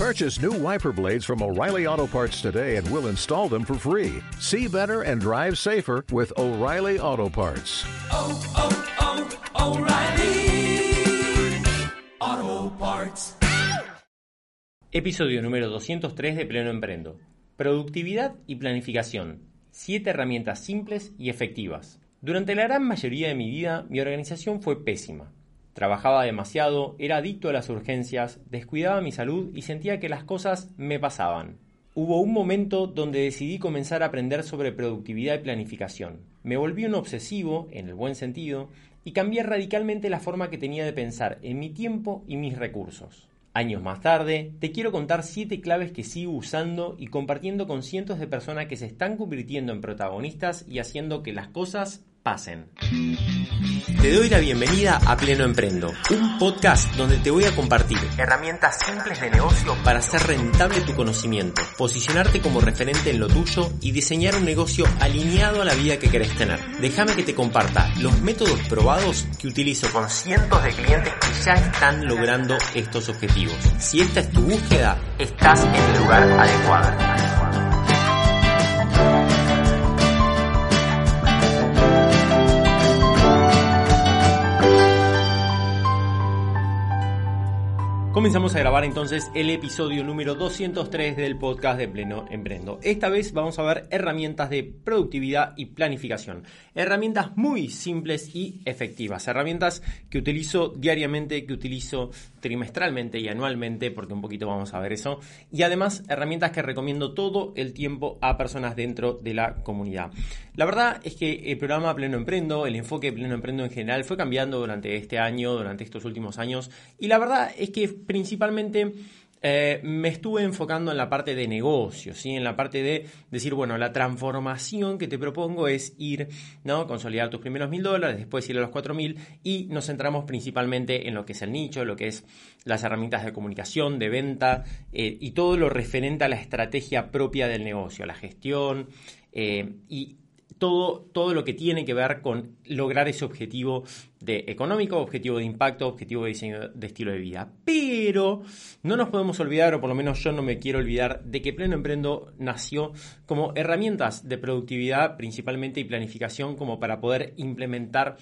Purchase new wiper blades from O'Reilly Auto Parts today and we'll install them for free. See better and drive safer with O'Reilly Auto Parts. oh, oh, O'Reilly Auto Parts. Episodio número 203 de Pleno Emprendo. Productividad y planificación. Siete herramientas simples y efectivas. Durante la gran mayoría de mi vida, mi organización fue pésima. Trabajaba demasiado, era adicto a las urgencias, descuidaba mi salud y sentía que las cosas me pasaban. Hubo un momento donde decidí comenzar a aprender sobre productividad y planificación. Me volví un obsesivo, en el buen sentido, y cambié radicalmente la forma que tenía de pensar en mi tiempo y mis recursos. Años más tarde, te quiero contar 7 claves que sigo usando y compartiendo con cientos de personas que se están convirtiendo en protagonistas y haciendo que las cosas pasen. Te doy la bienvenida a Pleno Emprendo, un podcast donde te voy a compartir herramientas simples de negocio para hacer rentable tu conocimiento, posicionarte como referente en lo tuyo y diseñar un negocio alineado a la vida que querés tener. Déjame que te comparta los métodos probados que utilizo con cientos de clientes que ya están logrando estos objetivos. Si esta es tu búsqueda, estás en el lugar adecuado. Comenzamos a grabar entonces el episodio número 203 del podcast de Pleno Emprendo. Esta vez vamos a ver herramientas de productividad y planificación. Herramientas muy simples y efectivas. Herramientas que utilizo diariamente, que utilizo trimestralmente y anualmente, porque un poquito vamos a ver eso. Y además herramientas que recomiendo todo el tiempo a personas dentro de la comunidad. La verdad es que el programa Pleno Emprendo, el enfoque de Pleno Emprendo en general fue cambiando durante este año, durante estos últimos años. Y la verdad es que principalmente eh, me estuve enfocando en la parte de negocio, ¿sí? en la parte de decir, bueno, la transformación que te propongo es ir, ¿no? consolidar tus primeros mil dólares, después ir a los cuatro mil y nos centramos principalmente en lo que es el nicho, lo que es las herramientas de comunicación, de venta eh, y todo lo referente a la estrategia propia del negocio, a la gestión eh, y todo, todo lo que tiene que ver con lograr ese objetivo de económico, objetivo de impacto, objetivo de diseño de estilo de vida. Pero no nos podemos olvidar, o por lo menos yo no me quiero olvidar, de que Pleno Emprendo nació como herramientas de productividad principalmente y planificación como para poder implementar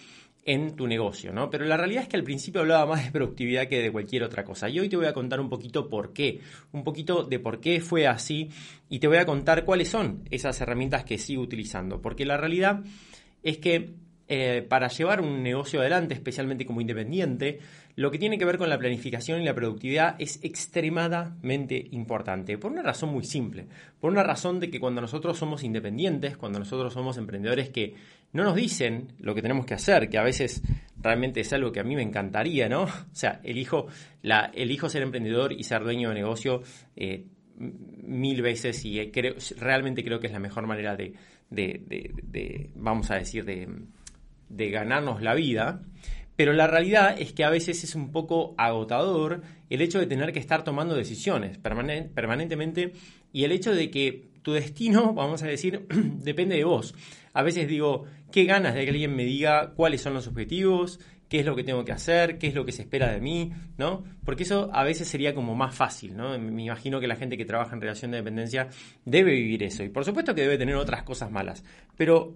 en tu negocio, ¿no? Pero la realidad es que al principio hablaba más de productividad que de cualquier otra cosa. Y hoy te voy a contar un poquito por qué, un poquito de por qué fue así y te voy a contar cuáles son esas herramientas que sigo utilizando. Porque la realidad es que eh, para llevar un negocio adelante, especialmente como independiente, lo que tiene que ver con la planificación y la productividad es extremadamente importante. Por una razón muy simple. Por una razón de que cuando nosotros somos independientes, cuando nosotros somos emprendedores que no nos dicen lo que tenemos que hacer, que a veces realmente es algo que a mí me encantaría, ¿no? O sea, elijo, elijo ser emprendedor y ser dueño de negocio. Eh, mil veces y creo, realmente creo que es la mejor manera de, vamos a decir, de, de ganarnos la vida, pero la realidad es que a veces es un poco agotador el hecho de tener que estar tomando decisiones permanentemente y el hecho de que tu destino, vamos a decir, depende de vos. A veces digo, qué ganas de que alguien me diga cuáles son los objetivos, qué es lo que tengo que hacer, qué es lo que se espera de mí, ¿no? Porque eso a veces sería como más fácil, ¿no? Me imagino que la gente que trabaja en relación de dependencia debe vivir eso y por supuesto que debe tener otras cosas malas, pero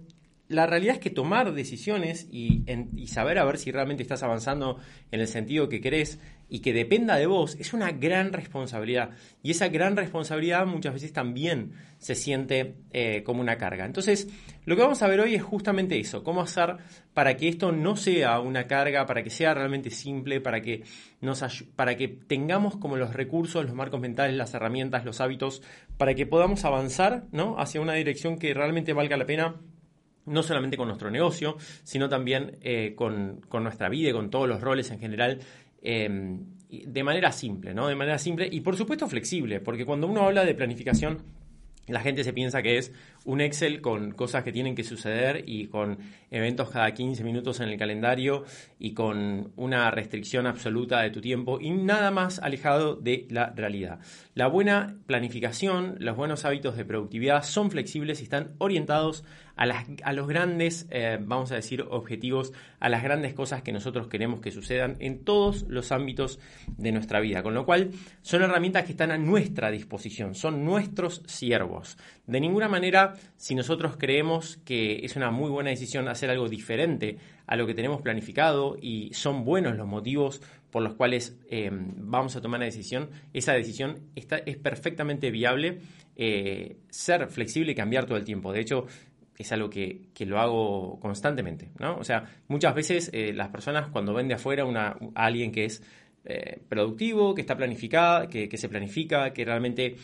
la realidad es que tomar decisiones y, saber a ver si realmente estás avanzando en el sentido que querés y que dependa de vos es una gran responsabilidad. Y esa gran responsabilidad muchas veces también se siente eh, como una carga. Entonces, lo que vamos a ver hoy es justamente eso, cómo hacer para que esto no sea una carga, para que sea realmente simple, para que, nos para que tengamos como los recursos, los marcos mentales, las herramientas, los hábitos, para que podamos avanzar ¿no? hacia una dirección que realmente valga la pena no solamente con nuestro negocio, sino también eh, con, nuestra vida y con todos los roles en general, em, de manera simple, ¿no? De manera simple y por supuesto flexible, porque cuando uno habla de planificación, la gente se piensa que es un Excel con cosas que tienen que suceder y con eventos cada 15 minutos en el calendario y con una restricción absoluta de tu tiempo y nada más alejado de la realidad. La buena planificación, los buenos hábitos de productividad son flexibles y están orientados a, las, a los grandes, eh, vamos a decir, objetivos, a las grandes cosas que nosotros queremos que sucedan en todos los ámbitos de nuestra vida. Con lo cual, son herramientas que están a nuestra disposición, son nuestros siervos. De ninguna manera, si nosotros creemos que es una muy buena decisión hacer algo diferente a lo que tenemos planificado y son buenos los motivos por los cuales eh, vamos a tomar una decisión, esa decisión está, es perfectamente viable eh, ser flexible y cambiar todo el tiempo. De hecho, es algo que, lo hago constantemente, ¿no? O sea, muchas veces eh, las personas cuando ven de afuera una, a alguien que es productivo, que está planificada, que, que, se planifica, que realmente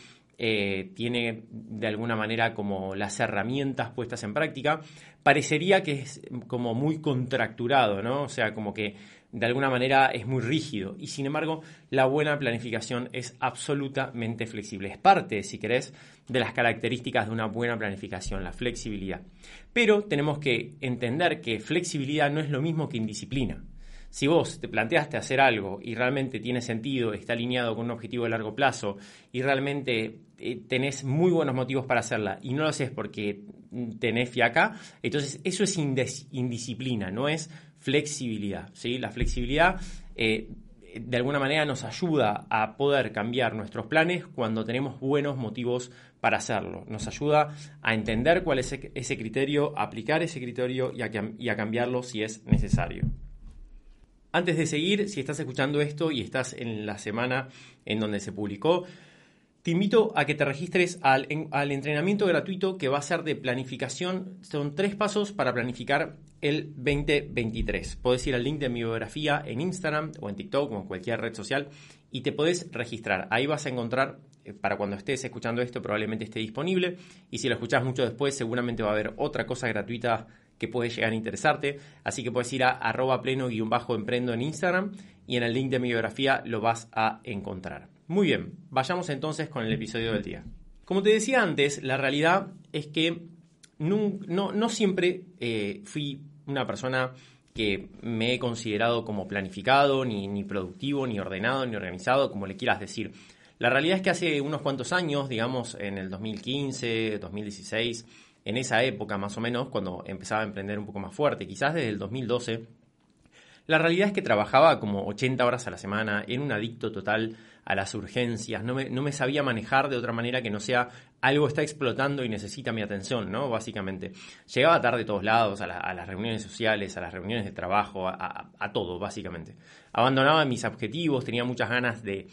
tiene de alguna manera como las herramientas puestas en práctica, parecería que es como muy contracturado, ¿no? O sea, como que de alguna manera es muy rígido y sin embargo la buena planificación es absolutamente flexible. Es parte, si querés, de las características de una buena planificación, la flexibilidad. Pero tenemos que entender que flexibilidad no es lo mismo que indisciplina. Si vos te planteaste hacer algo y realmente tiene sentido, está alineado con un objetivo de largo plazo y realmente eh, tenés muy buenos motivos para hacerla y no lo haces porque tenés fiaca, entonces eso es indisciplina, no es flexibilidad. ¿sí? La flexibilidad eh, de alguna manera nos ayuda a poder cambiar nuestros planes cuando tenemos buenos motivos para hacerlo. Nos ayuda a entender cuál es ese criterio, a aplicar ese criterio y a cambiarlo si es necesario. Antes de seguir, si estás escuchando esto y estás en la semana en donde se publicó, te invito a que te registres al, entrenamiento gratuito que va a ser de planificación. Son tres pasos para planificar el 2023. Puedes ir al link de mi biografía en Instagram o en TikTok o en cualquier red social y te puedes registrar. Ahí vas a encontrar, eh, para cuando estés escuchando esto, probablemente esté disponible. Y si lo escuchas mucho después, seguramente va a haber otra cosa gratuita que puede llegar a interesarte. Así que puedes ir a arroba pleno-emprendo en Instagram y en el link de mi biografía lo vas a encontrar. Muy bien, vayamos entonces con el episodio del día. Como te decía antes, la realidad es que no, siempre eh, fui una persona que me he considerado como planificado, ni, ni, productivo, ni ordenado, ni organizado, como le quieras decir. La realidad es que hace unos cuantos años, digamos en el 2015, 2016, en esa época más o menos, cuando empezaba a emprender un poco más fuerte, quizás desde el 2012, la realidad es que trabajaba como 80 horas a la semana, era un adicto total a las urgencias, no me, sabía manejar de otra manera que no sea algo está explotando y necesita mi atención, ¿no? Básicamente. Llegaba tarde a todos lados, a, las reuniones sociales, a las reuniones de trabajo, a, todo, básicamente. Abandonaba mis objetivos, tenía muchas ganas de,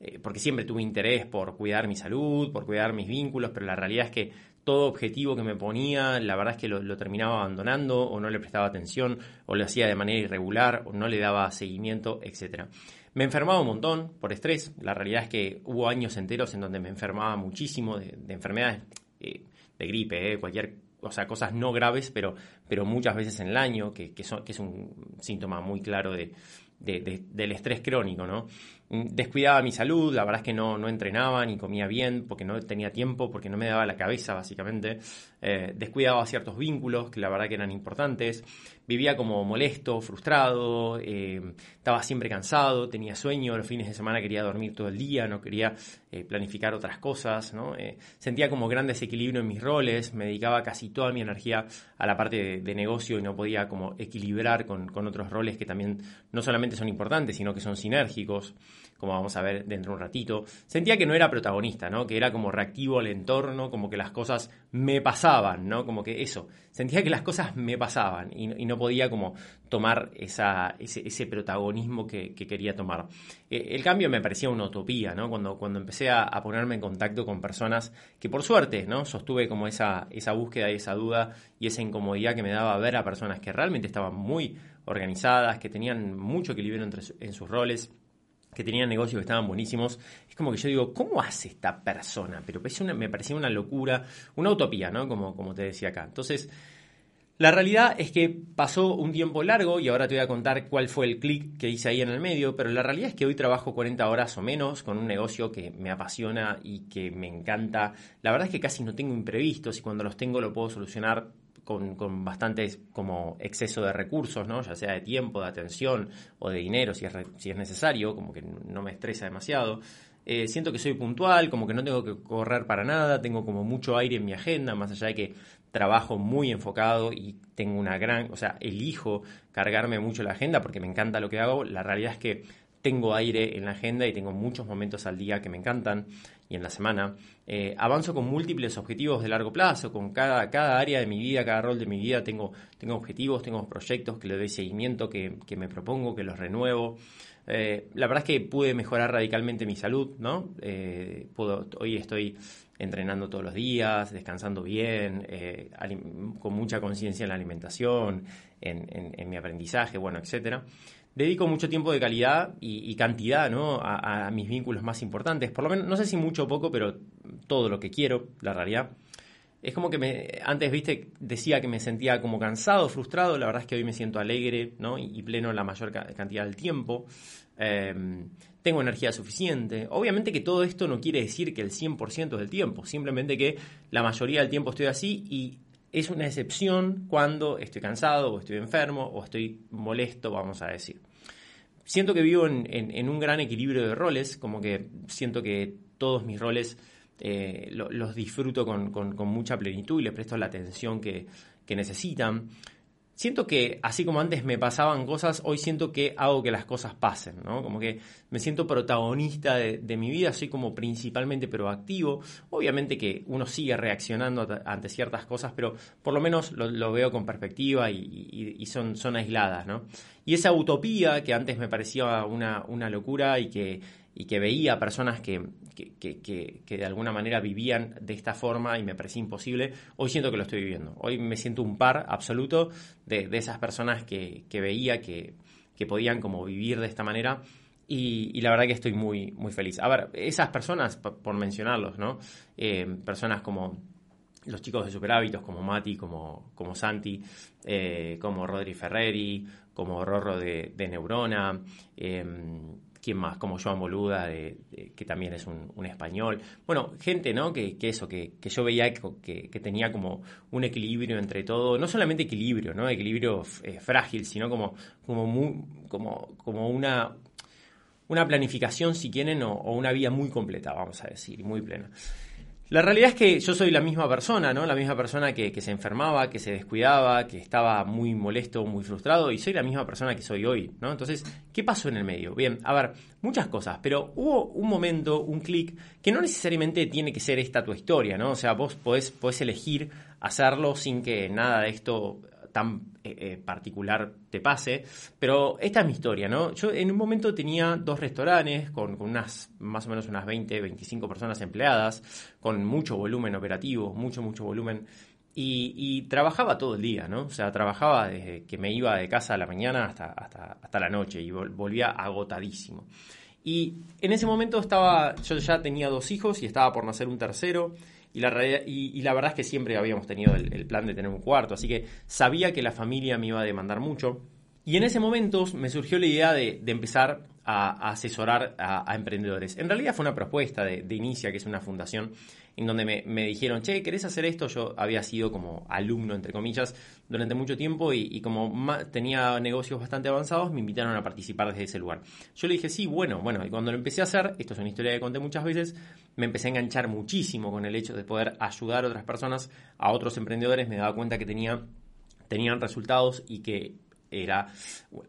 eh, porque siempre tuve interés por cuidar mi salud, por cuidar mis vínculos, pero la realidad es que todo objetivo que me ponía, la verdad es que lo, terminaba abandonando o no le prestaba atención o lo hacía de manera irregular o no le daba seguimiento, etc. Me enfermaba un montón por estrés. La realidad es que hubo años enteros en donde me enfermaba muchísimo de, enfermedades, eh, de gripe, eh, cualquier o sea, cosas no graves, pero, pero muchas veces en el año, que, que, que es un síntoma muy claro de, del estrés crónico, ¿no? Mm, descuidaba mi salud, la verdad es que no, no entrenaba ni comía bien porque no tenía tiempo, porque no me daba la cabeza básicamente. Eh, descuidaba ciertos vínculos que la verdad que eran importantes. Vivía como molesto, frustrado, eh, estaba siempre cansado, tenía sueño, los fines de semana quería dormir todo el día, no quería eh, planificar otras cosas, ¿no? sentía como gran desequilibrio en mis roles, me dedicaba casi toda mi energía a la parte de, negocio y no podía como equilibrar con, con otros roles que también no solamente son importantes, sino que son sinérgicos como vamos a ver dentro de un ratito, sentía que no era protagonista, ¿no? Que era como reactivo al entorno, como que las cosas me pasaban, ¿no? Como que eso, sentía que las cosas me pasaban y, no podía como tomar esa, ese, protagonismo que, quería tomar. Eh, el cambio me parecía una utopía, ¿no? Cuando, cuando empecé a, ponerme en contacto con personas que por suerte, ¿no? Sostuve como esa, esa búsqueda y esa duda y esa incomodidad que me daba ver a personas que realmente estaban muy organizadas, que tenían mucho equilibrio entre, en sus roles que tenían negocios que estaban buenísimos. Es como que yo digo, ¿cómo hace esta persona? Pero me parecía una locura, una utopía, ¿no? Como, como te decía acá. Entonces, la realidad es que pasó un tiempo largo y ahora te voy a contar cuál fue el clic que hice ahí en el medio, pero la realidad es que hoy trabajo 40 horas o menos con un negocio que me apasiona y que me encanta. La verdad es que casi no tengo imprevistos y cuando los tengo lo puedo solucionar con, bastante como exceso de recursos, ¿no? ya sea de tiempo, de atención o de dinero si es, si es necesario, como que no me estresa demasiado. eh, siento que soy puntual, como que no tengo que correr para nada, tengo como mucho aire en mi agenda, más allá de que trabajo muy enfocado y tengo una gran, o sea, elijo cargarme mucho la agenda porque me encanta lo que hago, la realidad es que tengo aire en la agenda y tengo muchos momentos al día que me encantan y en la semana. Eh, avanzo con múltiples objetivos de largo plazo, con cada, cada área de mi vida, cada rol de mi vida, tengo, tengo objetivos, tengo proyectos que le doy seguimiento, que, que me propongo, que los renuevo. Eh, la verdad es que pude mejorar radicalmente mi salud, ¿no? Eh, puedo, hoy estoy entrenando todos los días, descansando bien, con mucha conciencia en la alimentación, en, en, mi aprendizaje, bueno, etcétera dedico mucho tiempo de calidad y, cantidad. A, mis vínculos más importantes. Por lo menos, no sé si mucho o poco, pero todo lo que quiero, la realidad. Es como que me, antes, viste, decía que me sentía como cansado, frustrado. La verdad es que hoy me siento alegre ¿no? y, pleno la mayor cantidad del tiempo. Em, tengo energía suficiente. Obviamente que todo esto no quiere decir que el 100% del tiempo, simplemente que la mayoría del tiempo estoy así y es una excepción cuando estoy cansado o estoy enfermo o estoy molesto, vamos a decir. Siento que vivo en, un gran equilibrio de roles, como que siento que todos mis roles eh, los disfruto con, mucha plenitud y les presto la atención que, que necesitan siento que así como antes me pasaban cosas, hoy siento que hago que las cosas pasen, ¿no? Como que me siento protagonista de, mi vida, soy como principalmente proactivo. Obviamente que uno sigue reaccionando ante ciertas cosas, pero por lo menos lo, veo con perspectiva y, son, son aisladas, ¿no? Y esa utopía que antes me parecía una, una locura y que y que veía personas que, que, de alguna manera vivían de esta forma y me parecía imposible, hoy siento que lo estoy viviendo. Hoy me siento un par absoluto de, esas personas que, veía que, podían como vivir de esta manera y, la verdad que estoy muy, muy feliz. A ver, esas personas, por mencionarlos, ¿no? Eh, personas como los chicos de Superhábitos, como Mati, como, como Santi, eh, como Rodri Ferreri, como Rorro de, Neurona, eh, ¿Quién más? Como Joan Boluda, que también es un, español. Bueno, gente, ¿no? Que, eso, que, yo veía que, tenía como un equilibrio entre todo. No solamente equilibrio, ¿no? Equilibrio eh, frágil, sino como, como, como, como una, una planificación, si quieren, o, o, una vida muy completa, vamos a decir, muy plena. La realidad es que yo soy la misma persona, ¿no? La misma persona que, se enfermaba, que se descuidaba, que estaba muy molesto, muy frustrado, y soy la misma persona que soy hoy, ¿no? Entonces, ¿qué pasó en el medio? Bien, a ver, muchas cosas, pero hubo un momento, un clic, que no necesariamente tiene que ser esta tu historia, ¿no? O sea, vos podés, podés elegir hacerlo sin que nada de esto tan eh, eh, particular te pase, pero esta es mi historia, ¿no? Yo en un momento tenía dos restaurantes con, unas, más o menos unas 20, 25 personas empleadas, con mucho volumen operativo, mucho, mucho volumen, y, trabajaba todo el día, ¿no? O sea, trabajaba desde que me iba de casa a la mañana hasta, hasta, hasta la noche y volvía agotadísimo. Y en ese momento estaba, yo ya tenía dos hijos y estaba por nacer un tercero, y la, y, la verdad es que siempre habíamos tenido el, plan de tener un cuarto, así que sabía que la familia me iba a demandar mucho. Y en ese momento me surgió la idea de, empezar a, asesorar a, emprendedores. En realidad fue una propuesta de, de Inicia, que es una fundación en donde me, dijeron, che, ¿querés hacer esto? Yo había sido como alumno, entre comillas, durante mucho tiempo y, como tenía negocios bastante avanzados, me invitaron a participar desde ese lugar. Yo le dije, sí, bueno, bueno, y cuando lo empecé a hacer, esto es una historia que conté muchas veces, me empecé a enganchar muchísimo con el hecho de poder ayudar a otras personas, a otros emprendedores, me daba cuenta que tenía, tenían resultados y que era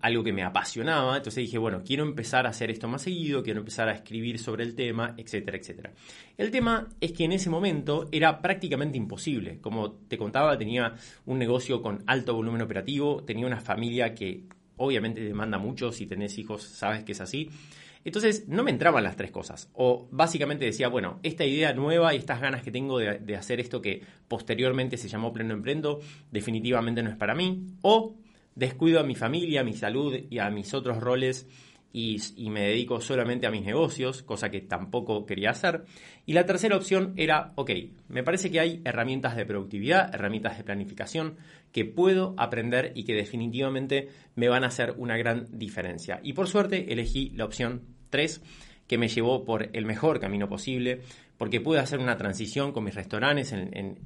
algo que me apasionaba, entonces dije, bueno, quiero empezar a hacer esto más seguido, quiero empezar a escribir sobre el tema, etcétera, etcétera. El tema es que en ese momento era prácticamente imposible. Como te contaba, tenía un negocio con alto volumen operativo, tenía una familia que obviamente demanda mucho, si tenés hijos sabes que es así. Entonces no me entraban las tres cosas. O básicamente decía, bueno, esta idea nueva y estas ganas que tengo de, hacer esto que posteriormente se llamó Pleno Emprendo, definitivamente no es para mí. O descuido a mi familia, a mi salud y a mis otros roles y, me dedico solamente a mis negocios, cosa que tampoco quería hacer. Y la tercera opción era, ok, me parece que hay herramientas de productividad, herramientas de planificación que puedo aprender y que definitivamente me van a hacer una gran diferencia. Y por suerte elegí la opción 3 que me llevó por el mejor camino posible, porque pude hacer una transición con mis restaurantes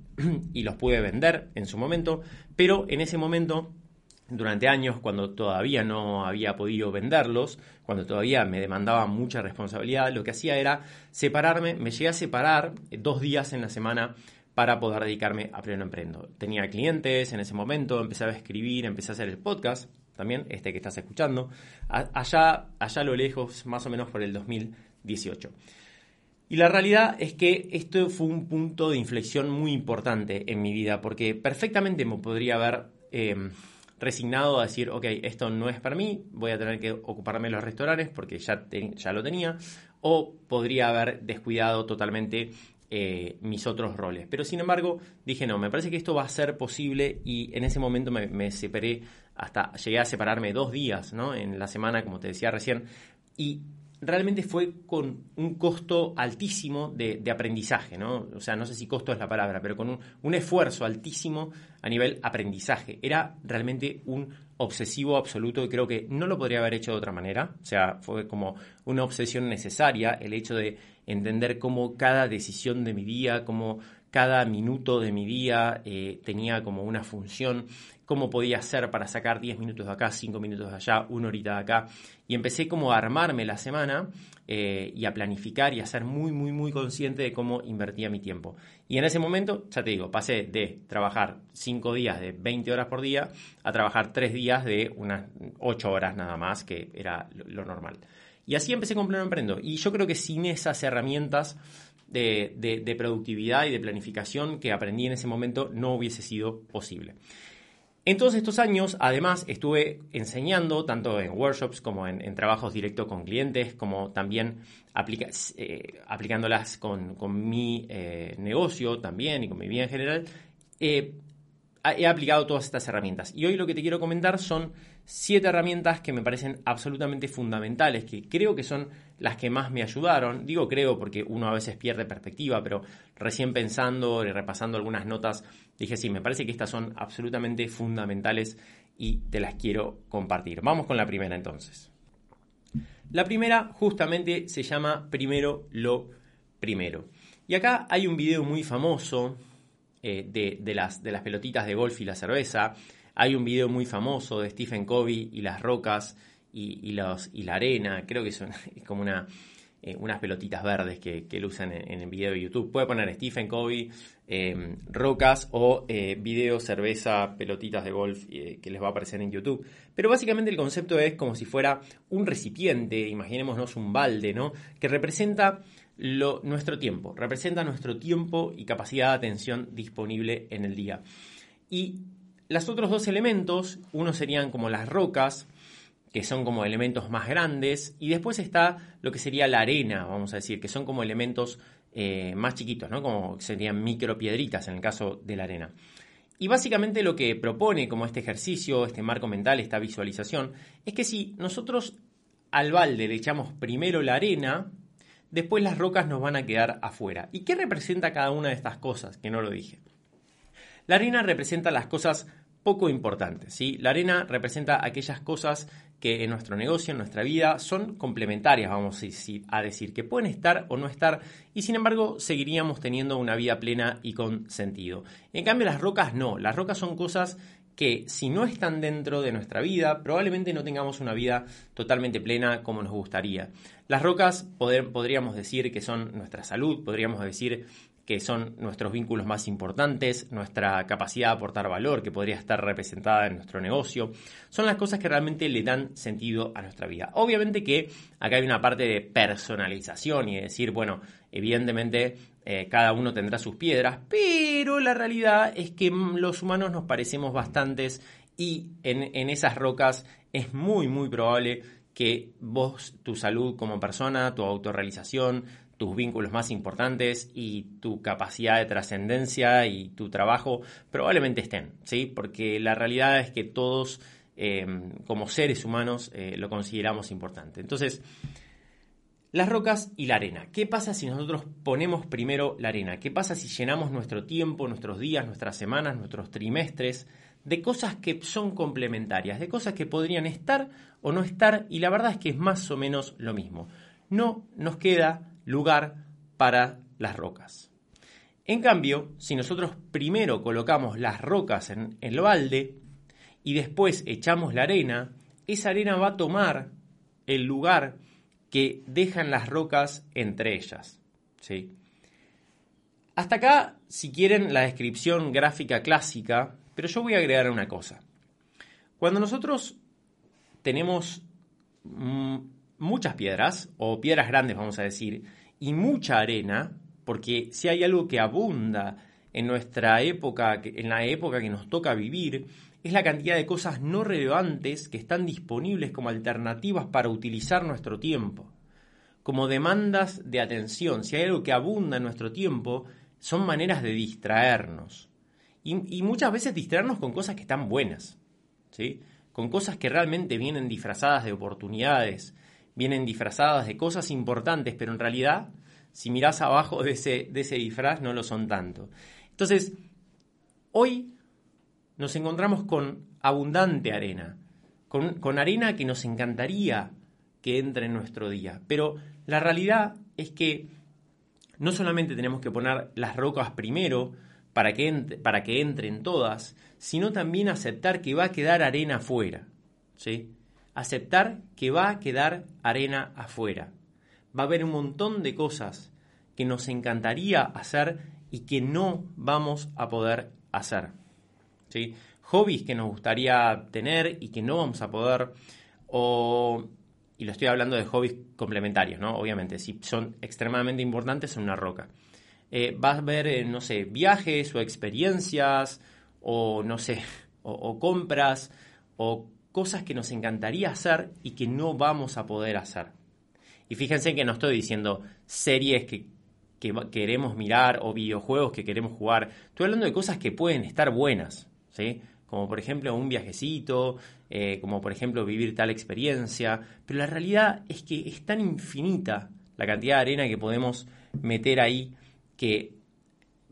y los pude vender en su momento, pero en ese momento durante años cuando todavía no había podido venderlos, cuando todavía me demandaba mucha responsabilidad, lo que hacía era separarme, me llegué a separar dos días en la semana para poder dedicarme a pleno emprendo. Tenía clientes en ese momento, empecé a escribir, empecé a hacer el podcast, también este que estás escuchando, allá, allá a lo lejos, más o menos por el 2018. Y la realidad es que esto fue un punto de inflexión muy importante en mi vida, porque perfectamente me podría haber em, resignado a decir, ok, esto no es para mí, voy a tener que ocuparme de los restaurantes porque ya, ya lo tenía, o podría haber descuidado totalmente eh, mis otros roles. Pero sin embargo, dije, no, me parece que esto va a ser posible y en ese momento me, separé, hasta llegué a separarme dos días ¿no? en la semana, como te decía recién, y realmente fue con un costo altísimo de, aprendizaje, ¿no? O sea, no sé si costo es la palabra, pero con un, esfuerzo altísimo a nivel aprendizaje. Era realmente un obsesivo absoluto y creo que no lo podría haber hecho de otra manera. O sea, fue como una obsesión necesaria el hecho de entender cómo cada decisión de mi día, cómo cada minuto de mi día eh, tenía como una función, cómo podía hacer para sacar 10 minutos de acá, 5 minutos de allá, una horita de acá. Y empecé como a armarme la semana eh, y a planificar y a ser muy, muy, muy consciente de cómo invertía mi tiempo. Y en ese momento, ya te digo, pasé de trabajar 5 días de 20 horas por día a trabajar 3 días de unas 8 horas nada más, que era lo normal. Y así empecé con Pleno Emprendo. Y yo creo que sin esas herramientas de, productividad y de planificación que aprendí en ese momento no hubiese sido posible. En todos estos años, además, estuve enseñando tanto en workshops como en, trabajos directos con clientes, como también eh, aplicándolas con, mi eh, negocio también y con mi vida en general. Eh, he aplicado todas estas herramientas. Y hoy lo que te quiero comentar son siete herramientas que me parecen absolutamente fundamentales, que creo que son las que más me ayudaron. Digo creo porque uno a veces pierde perspectiva, pero recién pensando y repasando algunas notas, dije sí, me parece que estas son absolutamente fundamentales y te las quiero compartir. Vamos con la primera entonces. La primera justamente se llama Primero lo Primero. Y acá hay un video muy famoso eh, de, las, de las pelotitas de golf y la cerveza hay un video muy famoso de Stephen Covey y las rocas y, los, y la arena, creo que son como eh, unas pelotitas verdes que, que él en, el video de YouTube. Puede poner Stephen Covey, em, rocas o eh, video, cerveza, pelotitas de golf que les va a aparecer en YouTube. Pero básicamente el concepto es como si fuera un recipiente, imaginémonos un balde, ¿no? Que representa lo, nuestro tiempo, representa nuestro tiempo y capacidad de atención disponible en el día. Y los otros dos elementos, uno serían como las rocas, que son como elementos más grandes, y después está lo que sería la arena, vamos a decir, que son como elementos eh, más chiquitos, ¿no? Como serían micropiedritas en el caso de la arena. Y básicamente lo que propone como este ejercicio, este marco mental, esta visualización, es que si nosotros al balde le echamos primero la arena, después las rocas nos van a quedar afuera. ¿Y qué representa cada una de estas cosas? Que no lo dije. La arena representa las cosas poco importantes, ¿sí? La arena representa aquellas cosas que en nuestro negocio, en nuestra vida, son complementarias, vamos a decir, que pueden estar o no estar, y sin embargo seguiríamos teniendo una vida plena y con sentido. En cambio, las rocas no, las rocas son cosas que si no están dentro de nuestra vida, probablemente no tengamos una vida totalmente plena como nos gustaría. Las rocas podríamos decir que son nuestra salud, podríamos decir que son nuestros vínculos más importantes, nuestra capacidad de aportar valor, que podría estar representada en nuestro negocio, son las cosas que realmente le dan sentido a nuestra vida. Obviamente que acá hay una parte de personalización y de decir, bueno, evidentemente eh, cada uno tendrá sus piedras, pero la realidad es que los humanos nos parecemos bastantes y en, esas rocas es muy, muy probable que vos, tu salud como persona, tu autorrealización, tus vínculos más importantes y tu capacidad de trascendencia y tu trabajo probablemente estén, ¿sí? Porque la realidad es que todos em, como seres humanos eh, lo consideramos importante. Entonces, las rocas y la arena. ¿Qué pasa si nosotros ponemos primero la arena? ¿Qué pasa si llenamos nuestro tiempo, nuestros días, nuestras semanas, nuestros trimestres de cosas que son complementarias, de cosas que podrían estar o no estar y la verdad es que es más o menos lo mismo? No nos queda lugar para las rocas. En cambio, si nosotros primero colocamos las rocas en el balde y después echamos la arena, esa arena va a tomar el lugar que dejan las rocas entre ellas. ¿sí? Hasta acá, si quieren, la descripción gráfica clásica, pero yo voy a agregar una cosa. Cuando nosotros tenemos mm, muchas piedras, o piedras grandes vamos a decir, y mucha arena, porque si hay algo que abunda en nuestra época, en la época que nos toca vivir, es la cantidad de cosas no relevantes que están disponibles como alternativas para utilizar nuestro tiempo, como demandas de atención. Si hay algo que abunda en nuestro tiempo, son maneras de distraernos. Y, muchas veces distraernos con cosas que están buenas, ¿sí? con cosas que realmente vienen disfrazadas de oportunidades, vienen disfrazadas de cosas importantes, pero en realidad, si mirás abajo de ese, de ese disfraz, no lo son tanto. Entonces, hoy nos encontramos con abundante arena, con, con, arena que nos encantaría que entre en nuestro día. Pero la realidad es que no solamente tenemos que poner las rocas primero para que, para que entren todas, sino también aceptar que va a quedar arena afuera. ¿sí? Aceptar que va a quedar arena afuera. Va a haber un montón de cosas que nos encantaría hacer y que no vamos a poder hacer. Hobbies que nos gustaría tener y que no vamos a poder, o, y lo estoy hablando de hobbies complementarios, ¿no? Obviamente, si son extremadamente importantes en una roca. Eh, vas a ver, eh, no sé, viajes o experiencias, o no sé, o, compras, o cosas que nos encantaría hacer y que no vamos a poder hacer. Y fíjense que no estoy diciendo series que que queremos mirar o videojuegos que queremos jugar. Estoy hablando de cosas que pueden estar buenas, ¿sí? Como por ejemplo un viajecito, eh, como por ejemplo vivir tal experiencia. Pero la realidad es que es tan infinita la cantidad de arena que podemos meter ahí que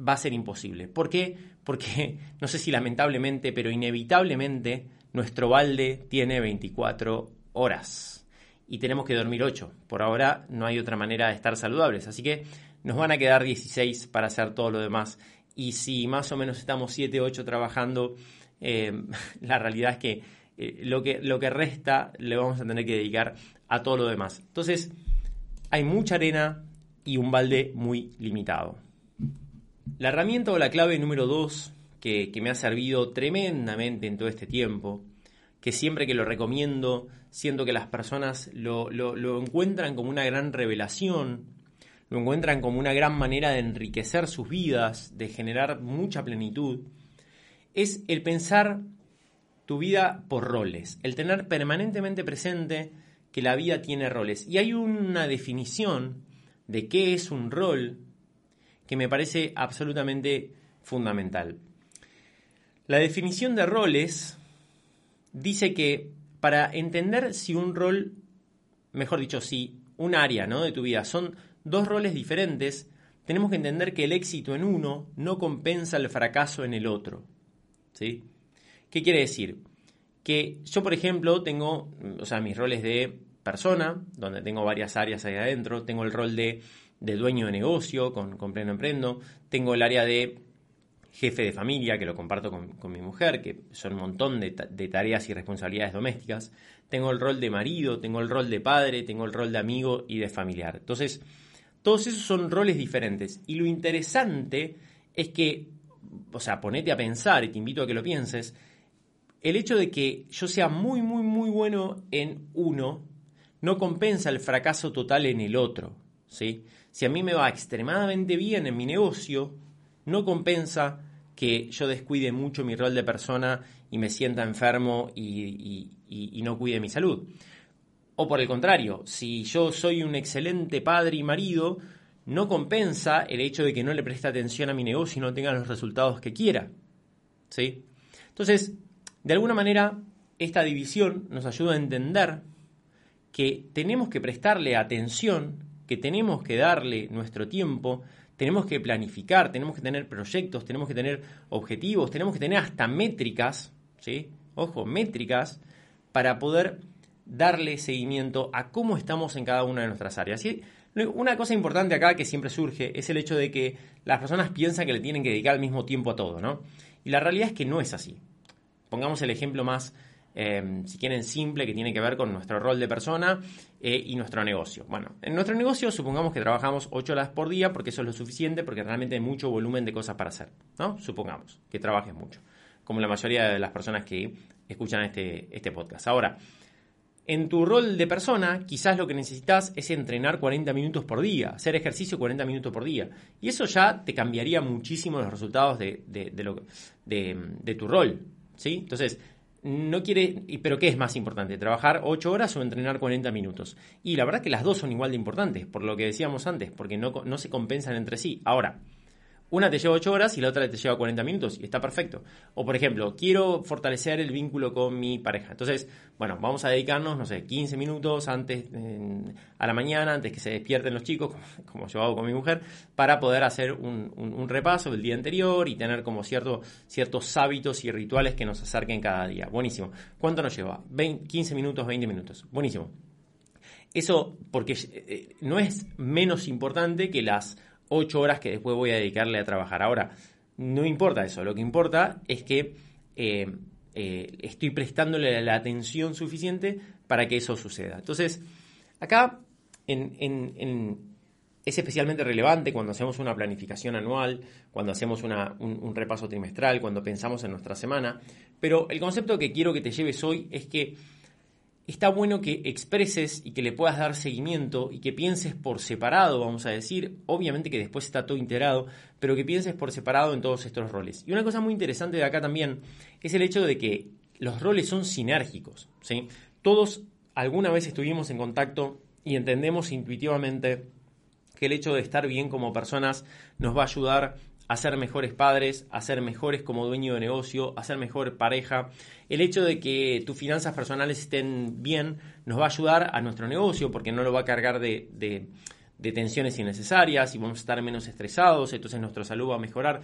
va a ser imposible. ¿Por qué? Porque no sé si lamentablemente, pero inevitablemente nuestro balde tiene 24 horas y tenemos que dormir 8. Por ahora no hay otra manera de estar saludables. Así que nos van a quedar 16 para hacer todo lo demás. Y si más o menos estamos 7, 8 trabajando, eh, la realidad es que, eh, lo que lo que resta le vamos a tener que dedicar a todo lo demás. Entonces, hay mucha arena y un balde muy limitado. La herramienta o la clave número 2 que, me ha servido tremendamente en todo este tiempo, que siempre que lo recomiendo, siento que las personas lo, lo encuentran como una gran revelación, lo encuentran como una gran manera de enriquecer sus vidas, de generar mucha plenitud, es el pensar tu vida por roles, el tener permanentemente presente que la vida tiene roles. Y hay una definición de qué es un rol que me parece absolutamente fundamental. La definición de roles dice que para entender si un rol, mejor dicho, si un área ¿no? de tu vida son dos roles diferentes, tenemos que entender que el éxito en uno no compensa el fracaso en el otro. ¿Sí? ¿Qué quiere decir? Que yo, por ejemplo, tengo, o sea, mis roles de persona, donde tengo varias áreas ahí adentro, tengo el rol de, dueño de negocio con, con, Pleno Emprendo, tengo el área de jefe de familia, que lo comparto con, mi mujer, que son un montón de, de, tareas y responsabilidades domésticas, tengo el rol de marido, tengo el rol de padre, tengo el rol de amigo y de familiar. Entonces, todos esos son roles diferentes. Y lo interesante es que, o sea, ponete a pensar y te invito a que lo pienses, el hecho de que yo sea muy, muy, muy bueno en uno no compensa el fracaso total en el otro. ¿sí? Si a mí me va extremadamente bien en mi negocio, no compensa que yo descuide mucho mi rol de persona y me sienta enfermo y, y no cuide mi salud. O por el contrario, si yo soy un excelente padre y marido, no compensa el hecho de que no le preste atención a mi negocio y no tenga los resultados que quiera. ¿Sí? Entonces, de alguna manera, esta división nos ayuda a entender que tenemos que prestarle atención, que tenemos que darle nuestro tiempo, tenemos que planificar, tenemos que tener proyectos, tenemos que tener objetivos, tenemos que tener hasta métricas, ¿sí? Ojo, métricas para poder darle seguimiento a cómo estamos en cada una de nuestras áreas. Y una cosa importante acá que siempre surge es el hecho de que las personas piensan que le tienen que dedicar el mismo tiempo a todo, ¿no? Y la realidad es que no es así. pongamos el ejemplo más, eh, si quieren, simple, que tiene que ver con nuestro rol de persona eh, y nuestro negocio. Bueno, en nuestro negocio supongamos que trabajamos 8 horas por día porque eso es lo suficiente, porque realmente hay mucho volumen de cosas para hacer, ¿no? Supongamos que trabajes mucho, como la mayoría de las personas que escuchan este, este podcast. Ahora, en tu rol de persona, quizás lo que necesitas es entrenar 40 minutos por día, hacer ejercicio 40 minutos por día. Y eso ya te cambiaría muchísimo los resultados de, lo, de, tu rol. ¿sí? Entonces, no quiere. ¿Pero qué es más importante? ¿Trabajar 8 horas o entrenar 40 minutos? Y la verdad que las dos son igual de importantes, por lo que decíamos antes, porque no, no se compensan entre sí. Ahora, una te lleva 8 horas y la otra te lleva 40 minutos y está perfecto. O por ejemplo, quiero fortalecer el vínculo con mi pareja. Entonces, bueno, vamos a dedicarnos, no sé, 15 minutos antes a la mañana, antes que se despierten los chicos, como yo hago con mi mujer, para poder hacer un, repaso del día anterior y tener como cierto, ciertos hábitos y rituales que nos acerquen cada día. Buenísimo. ¿Cuánto nos lleva? 15 minutos, 20 minutos. Buenísimo. Eso porque eh, no es menos importante que las ocho horas que después voy a dedicarle a trabajar. Ahora, no importa eso, lo que importa es que eh, eh, estoy prestándole la atención suficiente para que eso suceda. Entonces, acá es especialmente relevante cuando hacemos una planificación anual, cuando hacemos un repaso trimestral, cuando pensamos en nuestra semana, pero el concepto que quiero que te lleves hoy es que está bueno que expreses y que le puedas dar seguimiento y que pienses por separado, vamos a decir, obviamente que después está todo integrado, pero que pienses por separado en todos estos roles. Y una cosa muy interesante de acá también es el hecho de que los roles son sinérgicos, ¿sí? Todos alguna vez estuvimos en contacto y entendemos intuitivamente que el hecho de estar bien como personas nos va a ayudar a ser mejores padres, a ser mejores como dueño de negocio, a ser mejor pareja. El hecho de que tus finanzas personales estén bien nos va a ayudar a nuestro negocio porque no lo va a cargar de, de tensiones innecesarias y vamos a estar menos estresados, entonces nuestra salud va a mejorar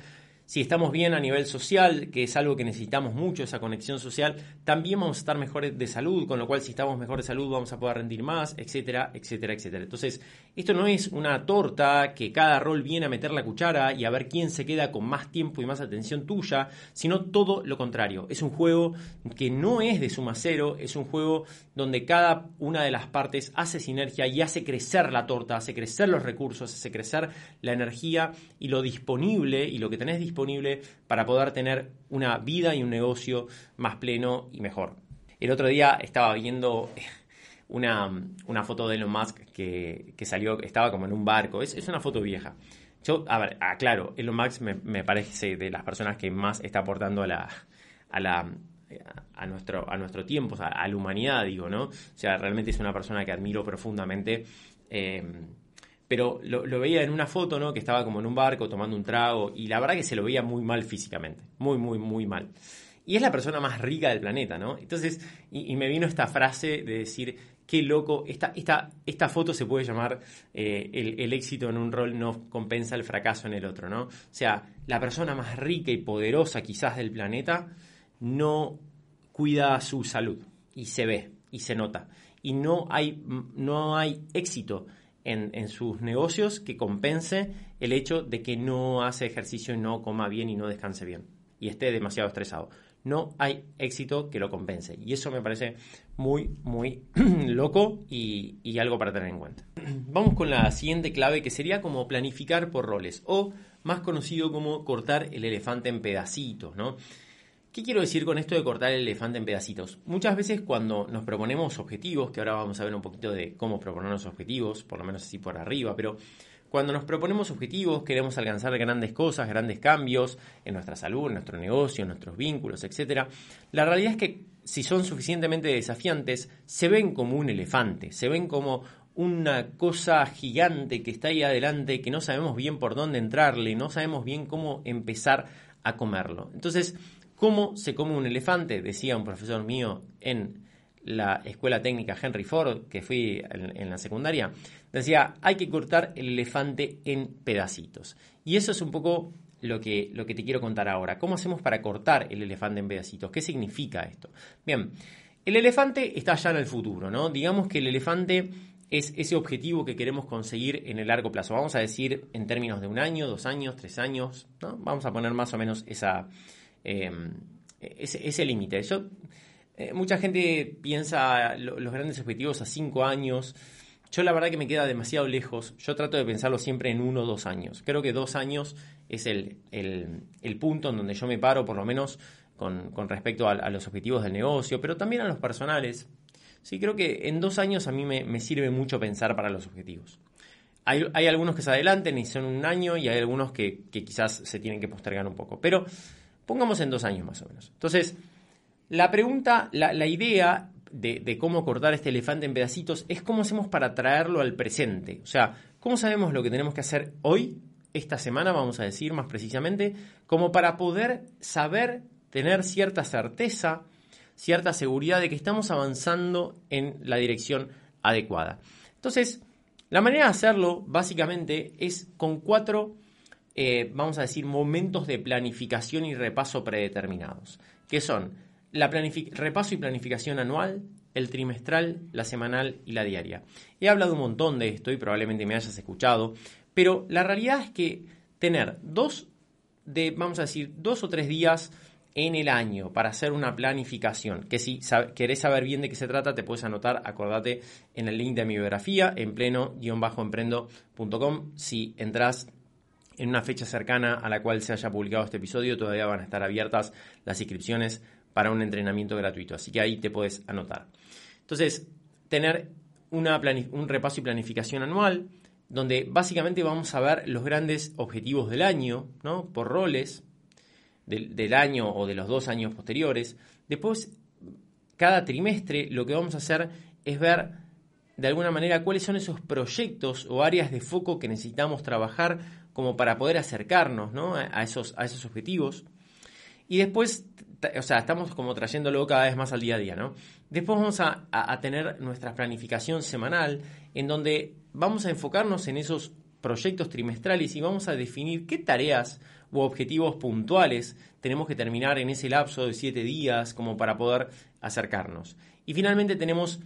si estamos bien a nivel social, que es algo que necesitamos mucho, esa conexión social, también vamos a estar mejores de salud, con lo cual si estamos mejor de salud vamos a poder rendir más, etcétera, etcétera, etcétera. Entonces, esto no es una torta que cada rol viene a meter la cuchara y a ver quién se queda con más tiempo y más atención tuya, sino todo lo contrario. Es un juego que no es de suma cero, es un juego donde cada una de las partes hace sinergia y hace crecer la torta, hace crecer los recursos, hace crecer la energía y lo disponible y lo que tenés disponible para poder tener una vida y un negocio más pleno y mejor. El otro día estaba viendo una, foto de Elon Musk que, salió, estaba como en un barco, es, una foto vieja. Yo, a ver, aclaro, Elon Musk me, parece de las personas que más está aportando a la, a la, a nuestro, a nuestro tiempo, a, la humanidad, digo, ¿no? O sea, realmente es una persona que admiro profundamente. Eh, pero lo, veía en una foto, ¿no? Que estaba como en un barco tomando un trago y la verdad que se lo veía muy mal físicamente, muy, muy, muy mal. Y es la persona más rica del planeta, ¿no? Entonces, y, me vino esta frase de decir, qué loco, esta, esta, esta foto se puede llamar eh, el, el, éxito en un rol no compensa el fracaso en el otro, ¿no? O sea, la persona más rica y poderosa quizás del planeta no cuida su salud y se ve y se nota. Y no hay, no hay éxito en, sus negocios que compense el hecho de que no hace ejercicio y no coma bien y no descanse bien y esté demasiado estresado. No hay éxito que lo compense. Y eso me parece muy, muy loco y, y algo para tener en cuenta. Vamos con la siguiente clave que sería como planificar por roles o más conocido como cortar el elefante en pedacitos, ¿no? ¿Qué quiero decir con esto de cortar el elefante en pedacitos? Muchas veces cuando nos proponemos objetivos, que ahora vamos a ver un poquito de cómo proponernos objetivos, por lo menos así por arriba, pero cuando nos proponemos objetivos, queremos alcanzar grandes cosas, grandes cambios en nuestra salud, en nuestro negocio, en nuestros vínculos, etc. La realidad es que si son suficientemente desafiantes, se ven como un elefante, se ven como una cosa gigante que está ahí adelante, que no sabemos bien por dónde entrarle, no sabemos bien cómo empezar a comerlo. Entonces, ¿Cómo se come un elefante? Decía un profesor mío en la escuela técnica Henry Ford, que fui en, la secundaria, decía, hay que cortar el elefante en pedacitos. Y eso es un poco lo que, lo que te quiero contar ahora. ¿Cómo hacemos para cortar el elefante en pedacitos? ¿Qué significa esto? Bien, el elefante está ya en el futuro, ¿no? Digamos que el elefante es ese objetivo que queremos conseguir en el largo plazo. Vamos a decir en términos de un año, dos años, tres años, ¿no? Vamos a poner más o menos esa, Em, ese, límite. Eh, mucha gente piensa los grandes objetivos a cinco años. Yo la verdad que me queda demasiado lejos. Yo trato de pensarlo siempre en uno o dos años. Creo que dos años es el, punto en donde yo me paro, por lo menos con, respecto a, los objetivos del negocio, pero también a los personales. Sí, creo que en dos años a mí me, sirve mucho pensar para los objetivos. Hay, algunos que se adelanten y son un año y hay algunos que, quizás se tienen que postergar un poco. Pero pongamos en dos años más o menos. Entonces, la pregunta, la, idea de, de, cómo cortar este elefante en pedacitos es cómo hacemos para traerlo al presente. O sea, ¿cómo sabemos lo que tenemos que hacer hoy, esta semana, vamos a decir más precisamente, como para poder saber, tener cierta certeza, cierta seguridad de que estamos avanzando en la dirección adecuada? Entonces, la manera de hacerlo, básicamente, es con cuatro, eh, vamos a decir, momentos de planificación y repaso predeterminados, que son la repaso y planificación anual, el trimestral, la semanal y la diaria. He hablado un montón de esto y probablemente me hayas escuchado, pero la realidad es que tener dos de, vamos a decir, dos o tres días en el año para hacer una planificación. Que si querés saber bien de qué se trata, te puedes anotar, acordate, en el link de mi biografía, en pleno-emprendo.com. Si entras en una fecha cercana a la cual se haya publicado este episodio, todavía van a estar abiertas las inscripciones para un entrenamiento gratuito. Así que ahí te puedes anotar. Entonces, tener un repaso y planificación anual, donde básicamente vamos a ver los grandes objetivos del año, ¿no? Por roles, del, año o de los dos años posteriores. Después, cada trimestre lo que vamos a hacer es ver de alguna manera cuáles son esos proyectos o áreas de foco que necesitamos trabajar como para poder acercarnos a, esos, a esos objetivos. Y después, o sea, estamos como trayéndolo cada vez más al día a día, ¿no? Después vamos a, a tener nuestra planificación semanal, en donde vamos a enfocarnos en esos proyectos trimestrales y vamos a definir qué tareas u objetivos puntuales tenemos que terminar en ese lapso de siete días como para poder acercarnos. Y finalmente tenemos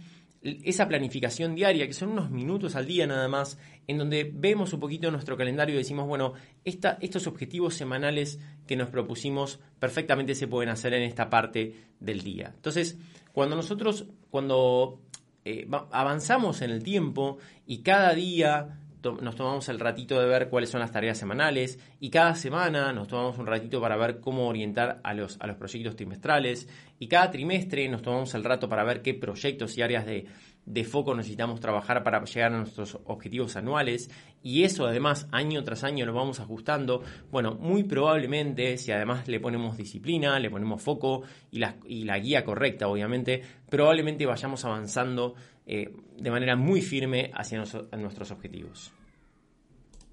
esa planificación diaria, que son unos minutos al día nada más, en donde vemos un poquito nuestro calendario y decimos, bueno, estos objetivos semanales que nos propusimos perfectamente se pueden hacer en esta parte del día. Entonces, cuando nosotros, cuando eh, avanzamos en el tiempo y cada día nos tomamos el ratito de ver cuáles son las tareas semanales y cada semana nos tomamos un ratito para ver cómo orientar a los, a los proyectos trimestrales y cada trimestre nos tomamos el rato para ver qué proyectos y áreas de, de foco necesitamos trabajar para llegar a nuestros objetivos anuales y eso además año tras año lo vamos ajustando, bueno, muy probablemente si además le ponemos disciplina, le ponemos foco y la, y la guía correcta obviamente, probablemente vayamos avanzando eh, de manera muy firme hacia nuestros objetivos.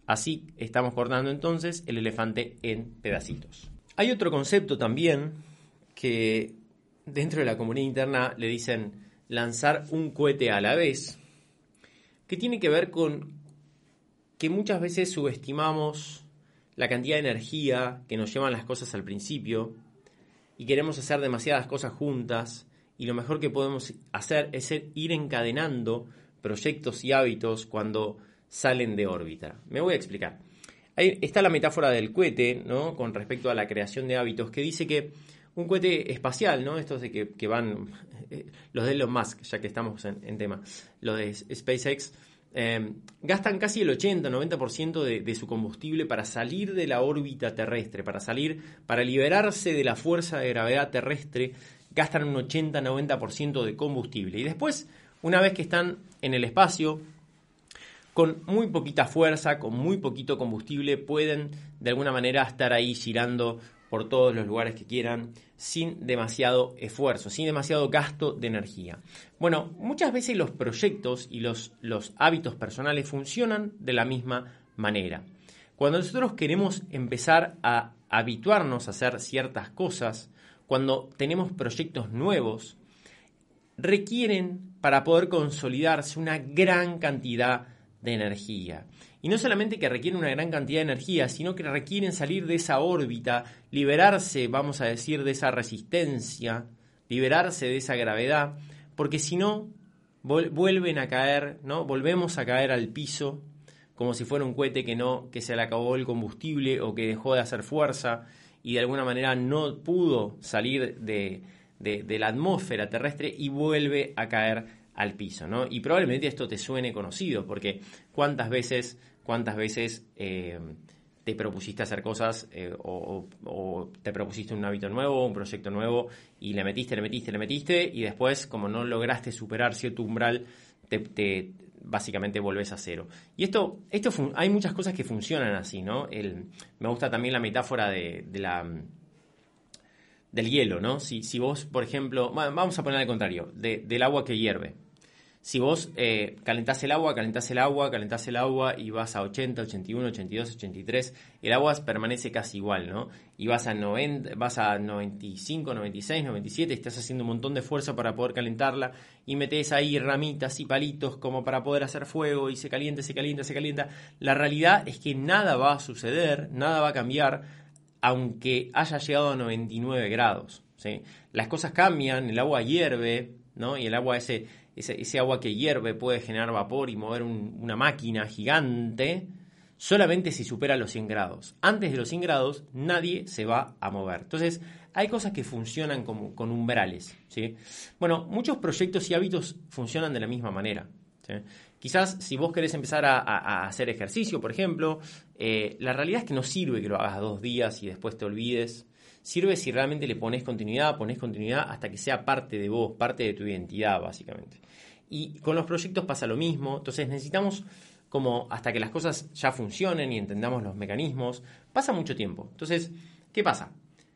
Así estamos cortando entonces el elefante en pedacitos. Hay otro concepto también que dentro de la comunidad interna le dicen lanzar un cohete a la vez, que tiene que ver con que muchas veces subestimamos la cantidad de energía que nos llevan las cosas al principio y queremos hacer demasiadas cosas juntas y lo mejor que podemos hacer es ir encadenando proyectos y hábitos cuando salen de órbita. Me voy a explicar. Ahí está la metáfora del cohete, ¿no? Con respecto a la creación de hábitos, que dice que un cohete espacial, ¿no? Estos de que, van, eh, los de Elon Musk, ya que estamos en, tema, los de SpaceX, eh, gastan casi el 80-90% de, de su combustible para salir de la órbita terrestre, para salir, para liberarse de la fuerza de gravedad terrestre gastan un 80-90% de combustible. Y después, una vez que están en el espacio, con muy poquita fuerza, con muy poquito combustible, pueden de alguna manera estar ahí girando por todos los lugares que quieran, sin demasiado esfuerzo, sin demasiado gasto de energía. Bueno, muchas veces los proyectos y los, los hábitos personales funcionan de la misma manera. Cuando nosotros queremos empezar a habituarnos a hacer ciertas cosas, cuando tenemos proyectos nuevos, requieren para poder consolidarse una gran cantidad de energía. Y no solamente que requieren una gran cantidad de energía, sino que requieren salir de esa órbita, liberarse, vamos a decir, de esa resistencia, liberarse de esa gravedad, porque si no, vuelven a caer, ¿no? Volvemos a caer al piso como si fuera un cohete que no, que se le acabó el combustible o que dejó de hacer fuerza y de alguna manera no pudo salir de, de la atmósfera terrestre y vuelve a caer al piso, ¿no? Y probablemente esto te suene conocido, porque cuántas veces, cuántas veces eh, te propusiste hacer cosas eh, o, te propusiste un hábito nuevo, un proyecto nuevo y le metiste, le metiste, le metiste y después como no lograste superar cierto umbral, te, básicamente volvés a cero. Y esto, esto hay muchas cosas que funcionan así, ¿no? Me gusta también la metáfora de, la del hielo, ¿no? Si, si vos, por ejemplo, vamos a poner al contrario, del agua que hierve. Si vos eh, calentás el agua, calentás el agua, calentás el agua y vas a 80, 81, 82, 83, el agua permanece casi igual, ¿no? Y vas a, 90, vas a 95, 96, 97, estás haciendo un montón de fuerza para poder calentarla y metes ahí ramitas y palitos como para poder hacer fuego y se calienta, se calienta, se calienta. La realidad es que nada va a suceder, nada va a cambiar, aunque haya llegado a 99 grados. ¿sí? Las cosas cambian, el agua hierve, ¿no? Y el agua ese ese, agua que hierve puede generar vapor y mover una máquina gigante, solamente si supera los 100 grados. Antes de los 100 grados nadie se va a mover. Entonces, hay cosas que funcionan como, con umbrales. ¿sí? Bueno, muchos proyectos y hábitos funcionan de la misma manera. Quizás si vos querés empezar a, hacer ejercicio, por ejemplo, eh, la realidad es que no sirve que lo hagas dos días y después te olvides sirve si realmente le pones continuidad, pones continuidad hasta que sea parte de vos, parte de tu identidad, básicamente. Y con los proyectos pasa lo mismo, entonces necesitamos como hasta que las cosas ya funcionen y entendamos los mecanismos, pasa mucho tiempo. Entonces, ¿qué pasa?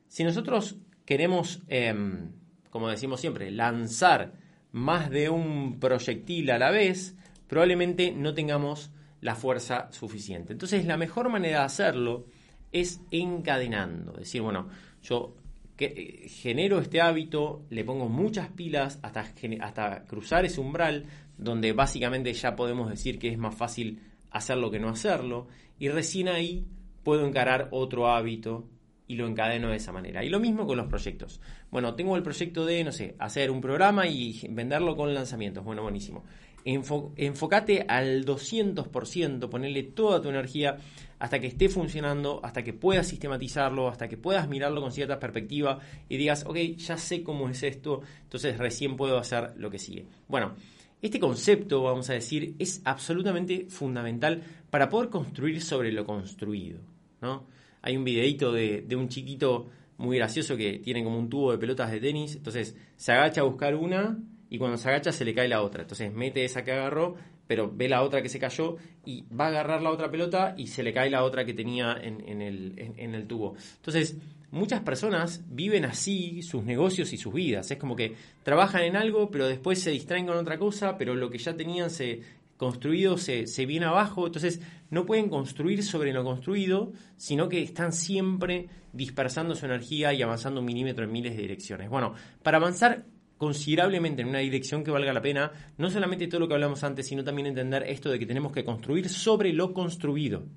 Si nosotros queremos, em, como decimos siempre, lanzar más de un proyectil a la vez, probablemente no tengamos la fuerza suficiente. Entonces, la mejor manera de hacerlo es encadenando. Decir, bueno, yo que, genero este hábito, le pongo muchas pilas hasta, hasta cruzar ese umbral donde básicamente ya podemos decir que es más fácil hacerlo que no hacerlo y recién ahí puedo encarar otro hábito y lo encadeno de esa manera. Y lo mismo con los proyectos. Bueno, tengo el proyecto de, no sé, hacer un programa y venderlo con lanzamientos. Bueno, buenísimo. Enfócate al 200%, ponerle toda tu energía hasta que esté funcionando, hasta que puedas sistematizarlo, hasta que puedas mirarlo con cierta perspectiva y digas, ok, ya sé cómo es esto, entonces recién puedo hacer lo que sigue. Bueno, este concepto, vamos a decir, es absolutamente fundamental para poder construir sobre lo construido. ¿no? Hay un videito de, de un chiquito muy gracioso que tiene como un tubo de pelotas de tenis, entonces se agacha a buscar una y cuando se agacha se le cae la otra. Entonces mete esa que agarró pero ve la otra que se cayó y va a agarrar la otra pelota y se le cae la otra que tenía en, el, tubo. Entonces, muchas personas viven así sus negocios y sus vidas. Es como que trabajan en algo, pero después se distraen con otra cosa, pero lo que ya tenían se construido se, se viene abajo, entonces no pueden construir sobre lo construido, sino que están siempre dispersando su energía y avanzando un milímetro en miles de direcciones. Bueno, para avanzar considerablemente en una dirección que valga la pena, no solamente todo lo que hablamos antes, sino también entender esto de que tenemos que construir sobre lo construido.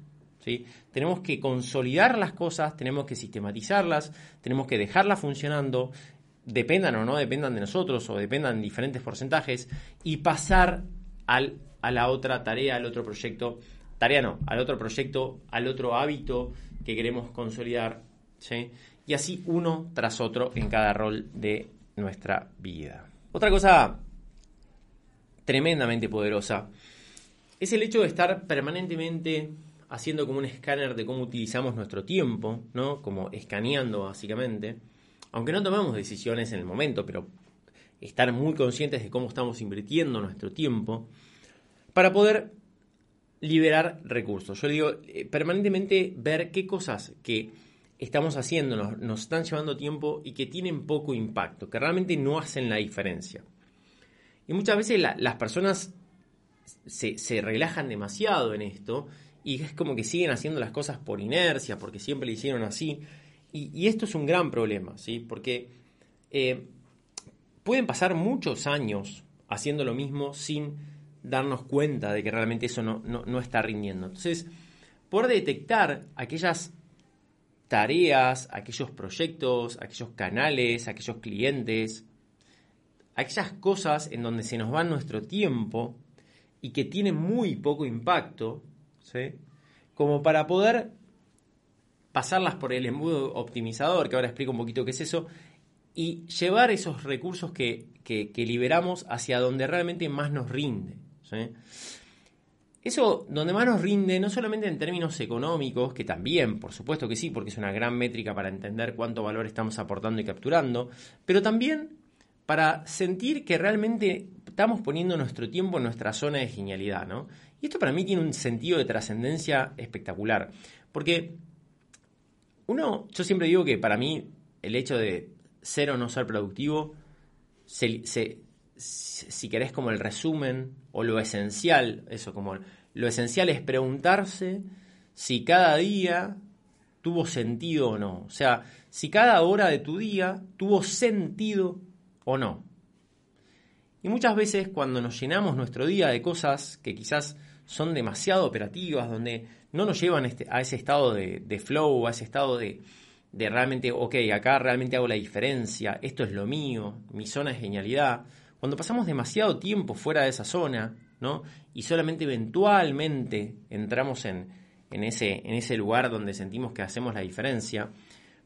¿sí? Tenemos que consolidar las cosas, tenemos que sistematizarlas, tenemos que dejarlas funcionando, dependan o no dependan de nosotros o dependan en diferentes porcentajes, y pasar al, a la otra tarea, al otro proyecto, tarea no, al otro proyecto, al otro hábito que queremos consolidar. ¿sí? Y así uno tras otro en cada rol de nuestra vida. Otra cosa tremendamente poderosa es el hecho de estar permanentemente haciendo como un escáner de cómo utilizamos nuestro tiempo, ¿no? Como escaneando básicamente. Aunque no tomamos decisiones en el momento, pero estar muy conscientes de cómo estamos invirtiendo nuestro tiempo para poder liberar recursos. Yo digo, eh, permanentemente ver qué cosas que estamos haciendo, nos, están llevando tiempo y que tienen poco impacto, que realmente no hacen la diferencia. Y muchas veces las personas se, relajan demasiado en esto y es como que siguen haciendo las cosas por inercia, porque siempre lo hicieron así. Y, esto es un gran problema, ¿sí? Porque eh, pueden pasar muchos años haciendo lo mismo sin darnos cuenta de que realmente eso no, no está rindiendo. Entonces, por detectar aquellas tareas, aquellos proyectos, aquellos canales, aquellos clientes, aquellas cosas en donde se nos va nuestro tiempo y que tienen muy poco impacto, ¿sí? como para poder pasarlas por el embudo optimizador, que ahora explico un poquito qué es eso, y llevar esos recursos que, que, liberamos hacia donde realmente más nos rinde. Eso, donde más nos rinde, no solamente en términos económicos, que también, por supuesto que sí, porque es una gran métrica para entender cuánto valor estamos aportando y capturando, pero también para sentir que realmente estamos poniendo nuestro tiempo en nuestra zona de genialidad, ¿no? Y esto para mí tiene un sentido de trascendencia espectacular, porque uno, yo siempre digo que para mí el hecho de ser o no ser productivo, si querés como el resumen o lo esencial, eso como lo esencial es preguntarse si cada día tuvo sentido o no. O sea, si cada hora de tu día tuvo sentido o no. Y muchas veces cuando nos llenamos nuestro día de cosas que quizás son demasiado operativas, donde no nos llevan este, a ese estado de, de flow, a ese estado de, de realmente, ok, acá realmente hago la diferencia, esto es lo mío, mi zona de genialidad. Cuando pasamos demasiado tiempo fuera de esa zona, ¿no? Y solamente eventualmente entramos en, en, ese, en ese lugar donde sentimos que hacemos la diferencia,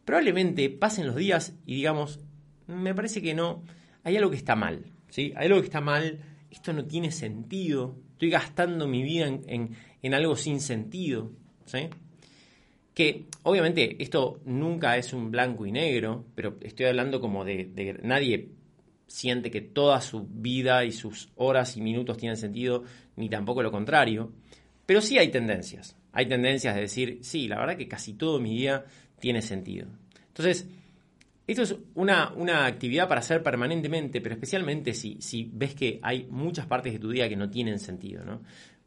probablemente pasen los días y digamos, me parece que no, hay algo que está mal, ¿sí? Hay algo que está mal, esto no tiene sentido, estoy gastando mi vida en, en algo sin sentido, ¿sí? Que obviamente esto nunca es un blanco y negro, pero estoy hablando como de, nadie siente que toda su vida y sus horas y minutos tienen sentido, ni tampoco lo contrario. Pero sí hay tendencias. Hay tendencias de decir, sí, la verdad que casi todo mi día tiene sentido. Entonces, esto es una, una actividad para hacer permanentemente, pero especialmente si, si, ves que hay muchas partes de tu día que no tienen sentido. ¿no?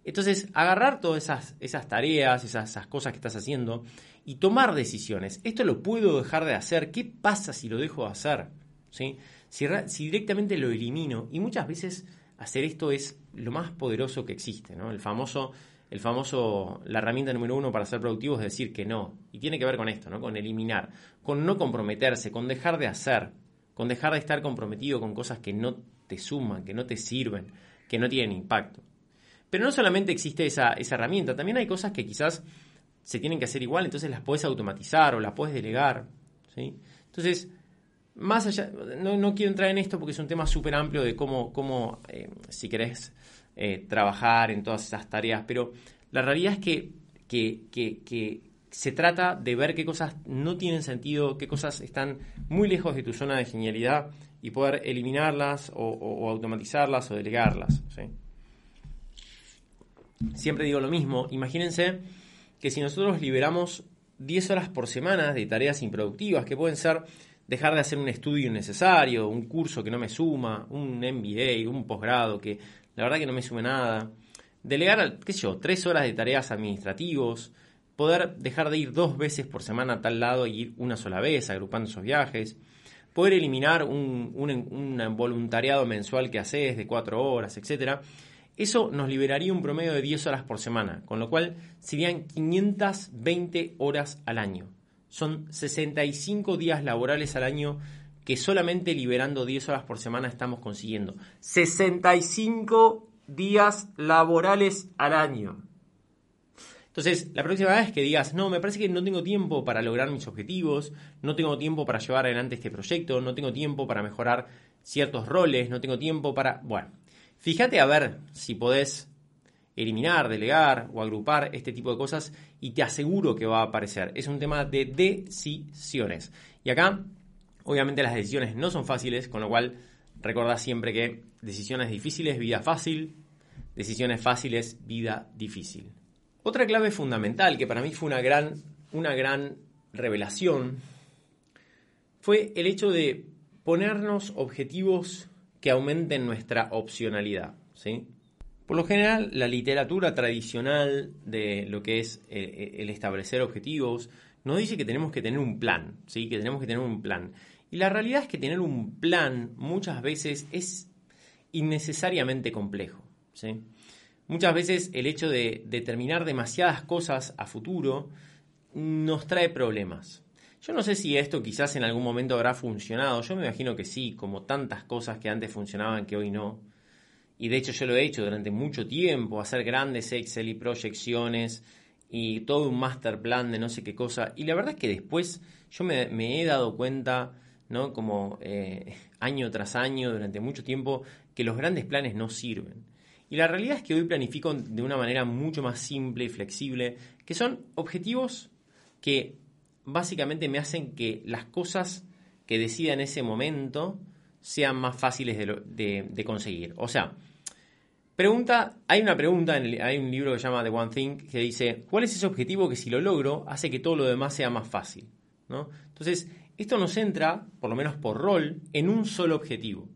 Entonces, agarrar todas esas, esas tareas, esas, cosas que estás haciendo y tomar decisiones. ¿Esto lo puedo dejar de hacer? ¿Qué pasa si lo dejo de hacer? ¿Sí? Si, directamente lo elimino. Y muchas veces hacer esto es lo más poderoso que existe. ¿no? El famoso, el famoso, la herramienta número uno para ser productivo es decir que no. Y tiene que ver con esto, ¿no? con eliminar, con no comprometerse, con dejar de hacer, con dejar de estar comprometido con cosas que no te suman, que no te sirven, que no tienen impacto. Pero no solamente existe esa, herramienta, también hay cosas que quizás se tienen que hacer igual, entonces las puedes automatizar o las puedes delegar. ¿sí? Entonces, más allá, no, quiero entrar en esto porque es un tema súper amplio de cómo, cómo eh, si querés eh, trabajar en todas esas tareas, pero la realidad es que, que, se trata de ver qué cosas no tienen sentido, qué cosas están muy lejos de tu zona de genialidad y poder eliminarlas o, automatizarlas o delegarlas. siempre digo lo mismo, imagínense que si nosotros liberamos 10 horas por semana de tareas improductivas, que pueden ser dejar de hacer un estudio innecesario, un curso que no me suma, un MBA, un posgrado que la verdad que no me sume nada, delegar, qué sé yo, 3 horas de tareas administrativos, poder dejar de ir dos veces por semana a tal lado y ir una sola vez, agrupando esos viajes, poder eliminar un, un voluntariado mensual que haces de 4 horas, etcétera eso nos liberaría un promedio de 10 horas por semana, con lo cual serían 520 horas al año. Son 65 días laborales al año que solamente liberando 10 horas por semana estamos consiguiendo. 65 días laborales al año. Entonces, la próxima vez que digas, no, me parece que no tengo tiempo para lograr mis objetivos, no tengo tiempo para llevar adelante este proyecto, no tengo tiempo para mejorar ciertos roles, no tengo tiempo para... Bueno, Fíjate a ver si podés eliminar, delegar o agrupar este tipo de cosas y te aseguro que va a aparecer. Es un tema de decisiones. Y acá, obviamente las decisiones no son fáciles, con lo cual recuerda siempre que decisiones difíciles, vida fácil, decisiones fáciles, vida difícil. Otra clave fundamental que para mí fue una gran, una gran revelación fue el hecho de ponernos objetivos que aumenten nuestra opcionalidad. ¿sí? Por lo general, la literatura tradicional de lo que es eh, eh, el establecer objetivos nos dice que tenemos que tener un plan, ¿sí? que tenemos que tener un plan. Y la realidad es que tener un plan muchas veces es innecesariamente complejo. ¿sí? Muchas veces el hecho de determinar demasiadas cosas a futuro nos trae problemas. Yo no sé si esto quizás en algún momento habrá funcionado. Yo me imagino que sí, como tantas cosas que antes funcionaban que hoy no. Y de hecho yo lo he hecho durante mucho tiempo, hacer grandes Excel y proyecciones. y todo un master plan de no sé qué cosa. Y la verdad es que después yo me, he dado cuenta, ¿no? Como eh, año tras año, durante mucho tiempo, que los grandes planes no sirven. Y la realidad es que hoy planifico de una manera mucho más simple y flexible, que son objetivos que básicamente me hacen que las cosas que decida en ese momento sean más fáciles de, de conseguir. O sea, Pregunta, hay una pregunta, hay un libro que se llama The One Thing que dice, ¿cuál es ese objetivo que si lo logro hace que todo lo demás sea más fácil? ¿No? Entonces, esto nos centra, por lo menos por rol, en un solo objetivo.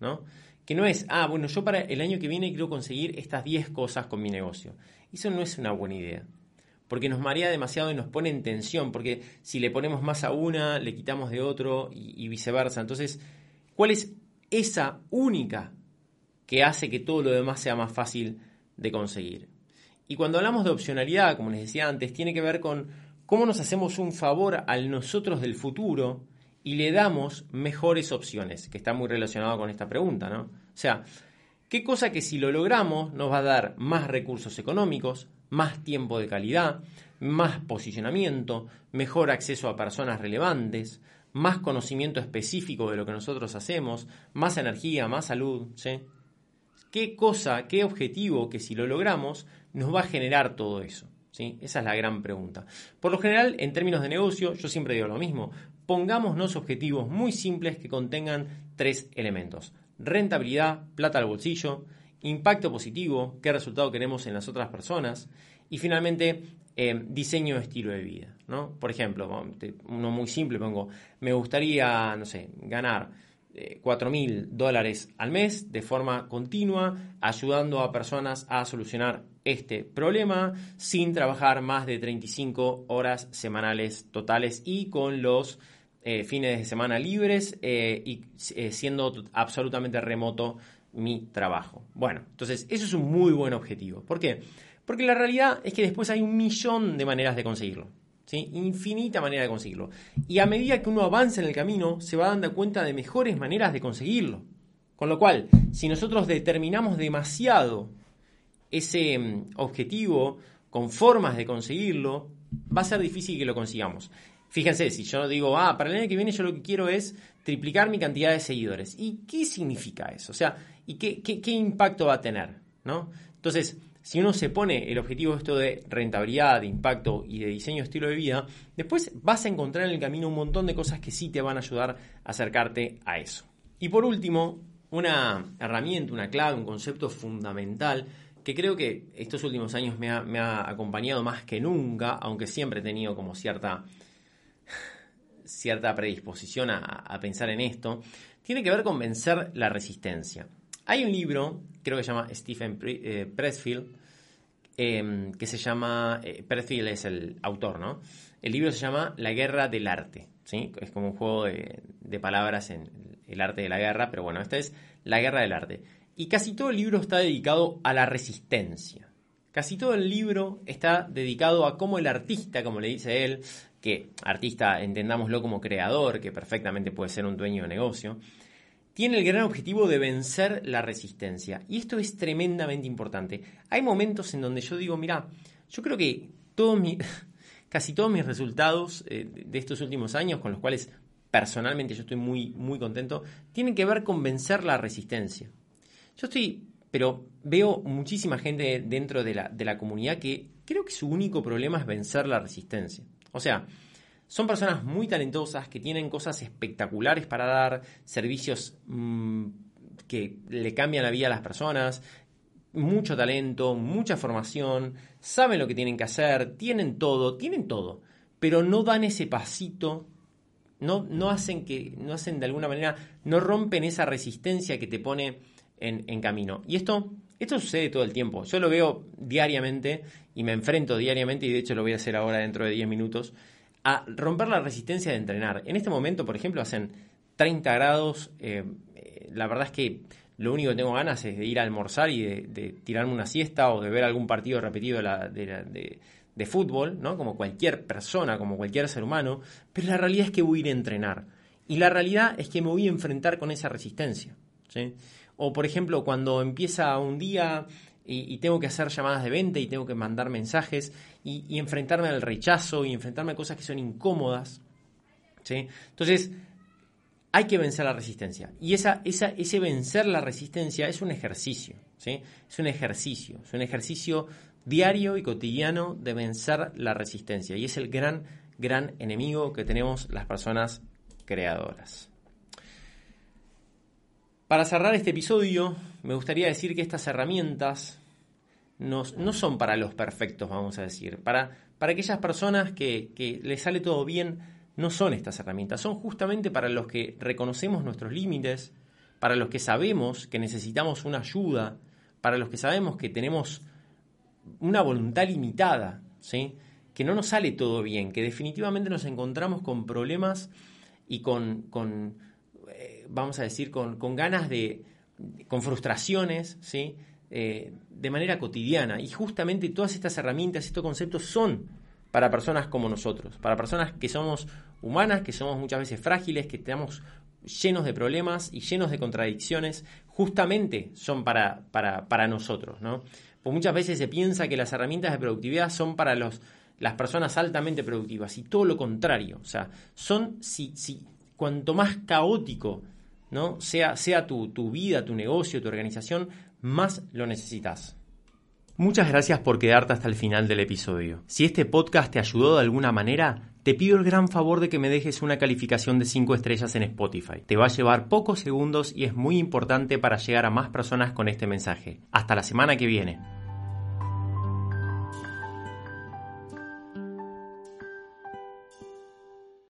¿no? Que no es, ah, bueno, yo para el año que viene quiero conseguir estas 10 cosas con mi negocio. Eso no es una buena idea. Porque nos marea demasiado y nos pone en tensión. Porque si le ponemos más a una, le quitamos de otro y, y viceversa. Entonces, ¿cuál es esa única que hace que todo lo demás sea más fácil de conseguir. Y cuando hablamos de opcionalidad, como les decía antes, tiene que ver con cómo nos hacemos un favor al nosotros del futuro y le damos mejores opciones, que está muy relacionado con esta pregunta, ¿no? O sea, ¿qué cosa que si lo logramos nos va a dar más recursos económicos, más tiempo de calidad, más posicionamiento, mejor acceso a personas relevantes, más conocimiento específico de lo que nosotros hacemos, más energía, más salud, ¿sí? qué cosa, qué objetivo que si lo logramos nos va a generar todo eso. ¿sí? Esa es la gran pregunta. Por lo general, en términos de negocio, yo siempre digo lo mismo. Pongámonos objetivos muy simples que contengan tres elementos. Rentabilidad, plata al bolsillo, impacto positivo, qué resultado queremos en las otras personas y finalmente eh, diseño de estilo de vida. ¿no? Por ejemplo, uno muy simple pongo, me gustaría, no sé, ganar 4 mil dólares al mes de forma continua, ayudando a personas a solucionar este problema sin trabajar más de 35 horas semanales totales y con los eh, fines de semana libres eh, y eh, siendo absolutamente remoto mi trabajo. Bueno, entonces eso es un muy buen objetivo. ¿Por qué? Porque la realidad es que después hay un millón de maneras de conseguirlo. Infinita manera de conseguirlo. Y a medida que uno avanza en el camino, se va dando cuenta de mejores maneras de conseguirlo. Con lo cual, si nosotros determinamos demasiado ese mm, objetivo con formas de conseguirlo, va a ser difícil que lo consigamos. Fíjense, si yo digo, ah, para el año que viene yo lo que quiero es triplicar mi cantidad de seguidores. ¿Y qué significa eso? O sea, ¿y qué, qué impacto va a tener? ¿no? Entonces, si uno se pone el objetivo esto de rentabilidad, de impacto y de diseño estilo de vida, después vas a encontrar en el camino un montón de cosas que sí te van a ayudar a acercarte a eso. Y por último, una herramienta, una clave, un concepto fundamental que creo que estos últimos años me ha, acompañado más que nunca, aunque siempre he tenido como cierta, cierta predisposición a, pensar en esto, tiene que ver con vencer la resistencia. Hay un libro, creo que se llama Stephen eh, Pressfield, em, que se llama, eh, Pressfield es el autor, ¿no? El libro se llama La guerra del arte, ¿sí? Es como un juego de, palabras en el arte de la guerra, pero bueno, esta es La guerra del arte. Y casi todo el libro está dedicado a la resistencia. Casi todo el libro está dedicado a cómo el artista, como le dice él, que artista entendámoslo como creador, que perfectamente puede ser un dueño de negocio, tiene el gran objetivo de vencer la resistencia. Y esto es tremendamente importante. Hay momentos en donde yo digo, mira, yo creo que casi todos mis resultados eh, de estos últimos años, con los cuales personalmente yo estoy muy, muy contento, tienen que ver con vencer la resistencia. Yo estoy, pero veo muchísima gente dentro de la, de la comunidad que creo que su único problema es vencer la resistencia. O sea, son personas muy talentosas que tienen cosas espectaculares para dar, servicios mm, que le cambian la vida a las personas, mucho talento, mucha formación, saben lo que tienen que hacer, tienen todo, tienen todo, pero no dan ese pasito, no, no hacen que, no hacen de alguna manera, no rompen esa resistencia que te pone en, en camino. Y esto, esto sucede todo el tiempo. Yo lo veo diariamente y me enfrento diariamente, y de hecho lo voy a hacer ahora dentro de 10 minutos a romper la resistencia de entrenar. En este momento, por ejemplo, hacen 30 grados. Eh, eh, la verdad es que lo único que tengo ganas es de ir a almorzar y de, tirarme una siesta o de ver algún partido repetido de, de, fútbol, ¿no? Como cualquier persona, como cualquier ser humano. Pero la realidad es que voy a ir a entrenar. Y la realidad es que me voy a enfrentar con esa resistencia. O, por ejemplo, cuando empieza un día y, tengo que hacer llamadas de venta y tengo que mandar mensajes y, enfrentarme al rechazo y enfrentarme a cosas que son incómodas. ¿sí? Entonces, hay que vencer la resistencia. Y esa, esa, ese vencer la resistencia es un ejercicio. ¿sí? Es un ejercicio. Es un ejercicio diario y cotidiano de vencer la resistencia. Y es el gran, gran enemigo que tenemos las personas creadoras. Para cerrar este episodio, me gustaría decir que estas herramientas no, son para los perfectos, vamos a decir. Para, para aquellas personas que, que les sale todo bien, no son estas herramientas. Son justamente para los que reconocemos nuestros límites, para los que sabemos que necesitamos una ayuda, para los que sabemos que tenemos una voluntad limitada, ¿sí? que no nos sale todo bien, que definitivamente nos encontramos con problemas y con, con vamos a decir, con, ganas de, con frustraciones, ¿sí? Eh, de manera cotidiana. Y justamente todas estas herramientas, estos conceptos son para personas como nosotros, para personas que somos humanas, que somos muchas veces frágiles, que estamos llenos de problemas y llenos de contradicciones, justamente son para, para, nosotros. ¿no? Pues muchas veces se piensa que las herramientas de productividad son para los, las personas altamente productivas y todo lo contrario. O sea, son si, si cuanto más caótico ¿no? sea, sea tu, tu vida, tu negocio, tu organización, más lo necesitas. Muchas gracias por quedarte hasta el final del episodio. Si este podcast te ayudó de alguna manera, te pido el gran favor de que me dejes una calificación de 5 estrellas en Spotify. Te va a llevar pocos segundos y es muy importante para llegar a más personas con este mensaje. Hasta la semana que viene.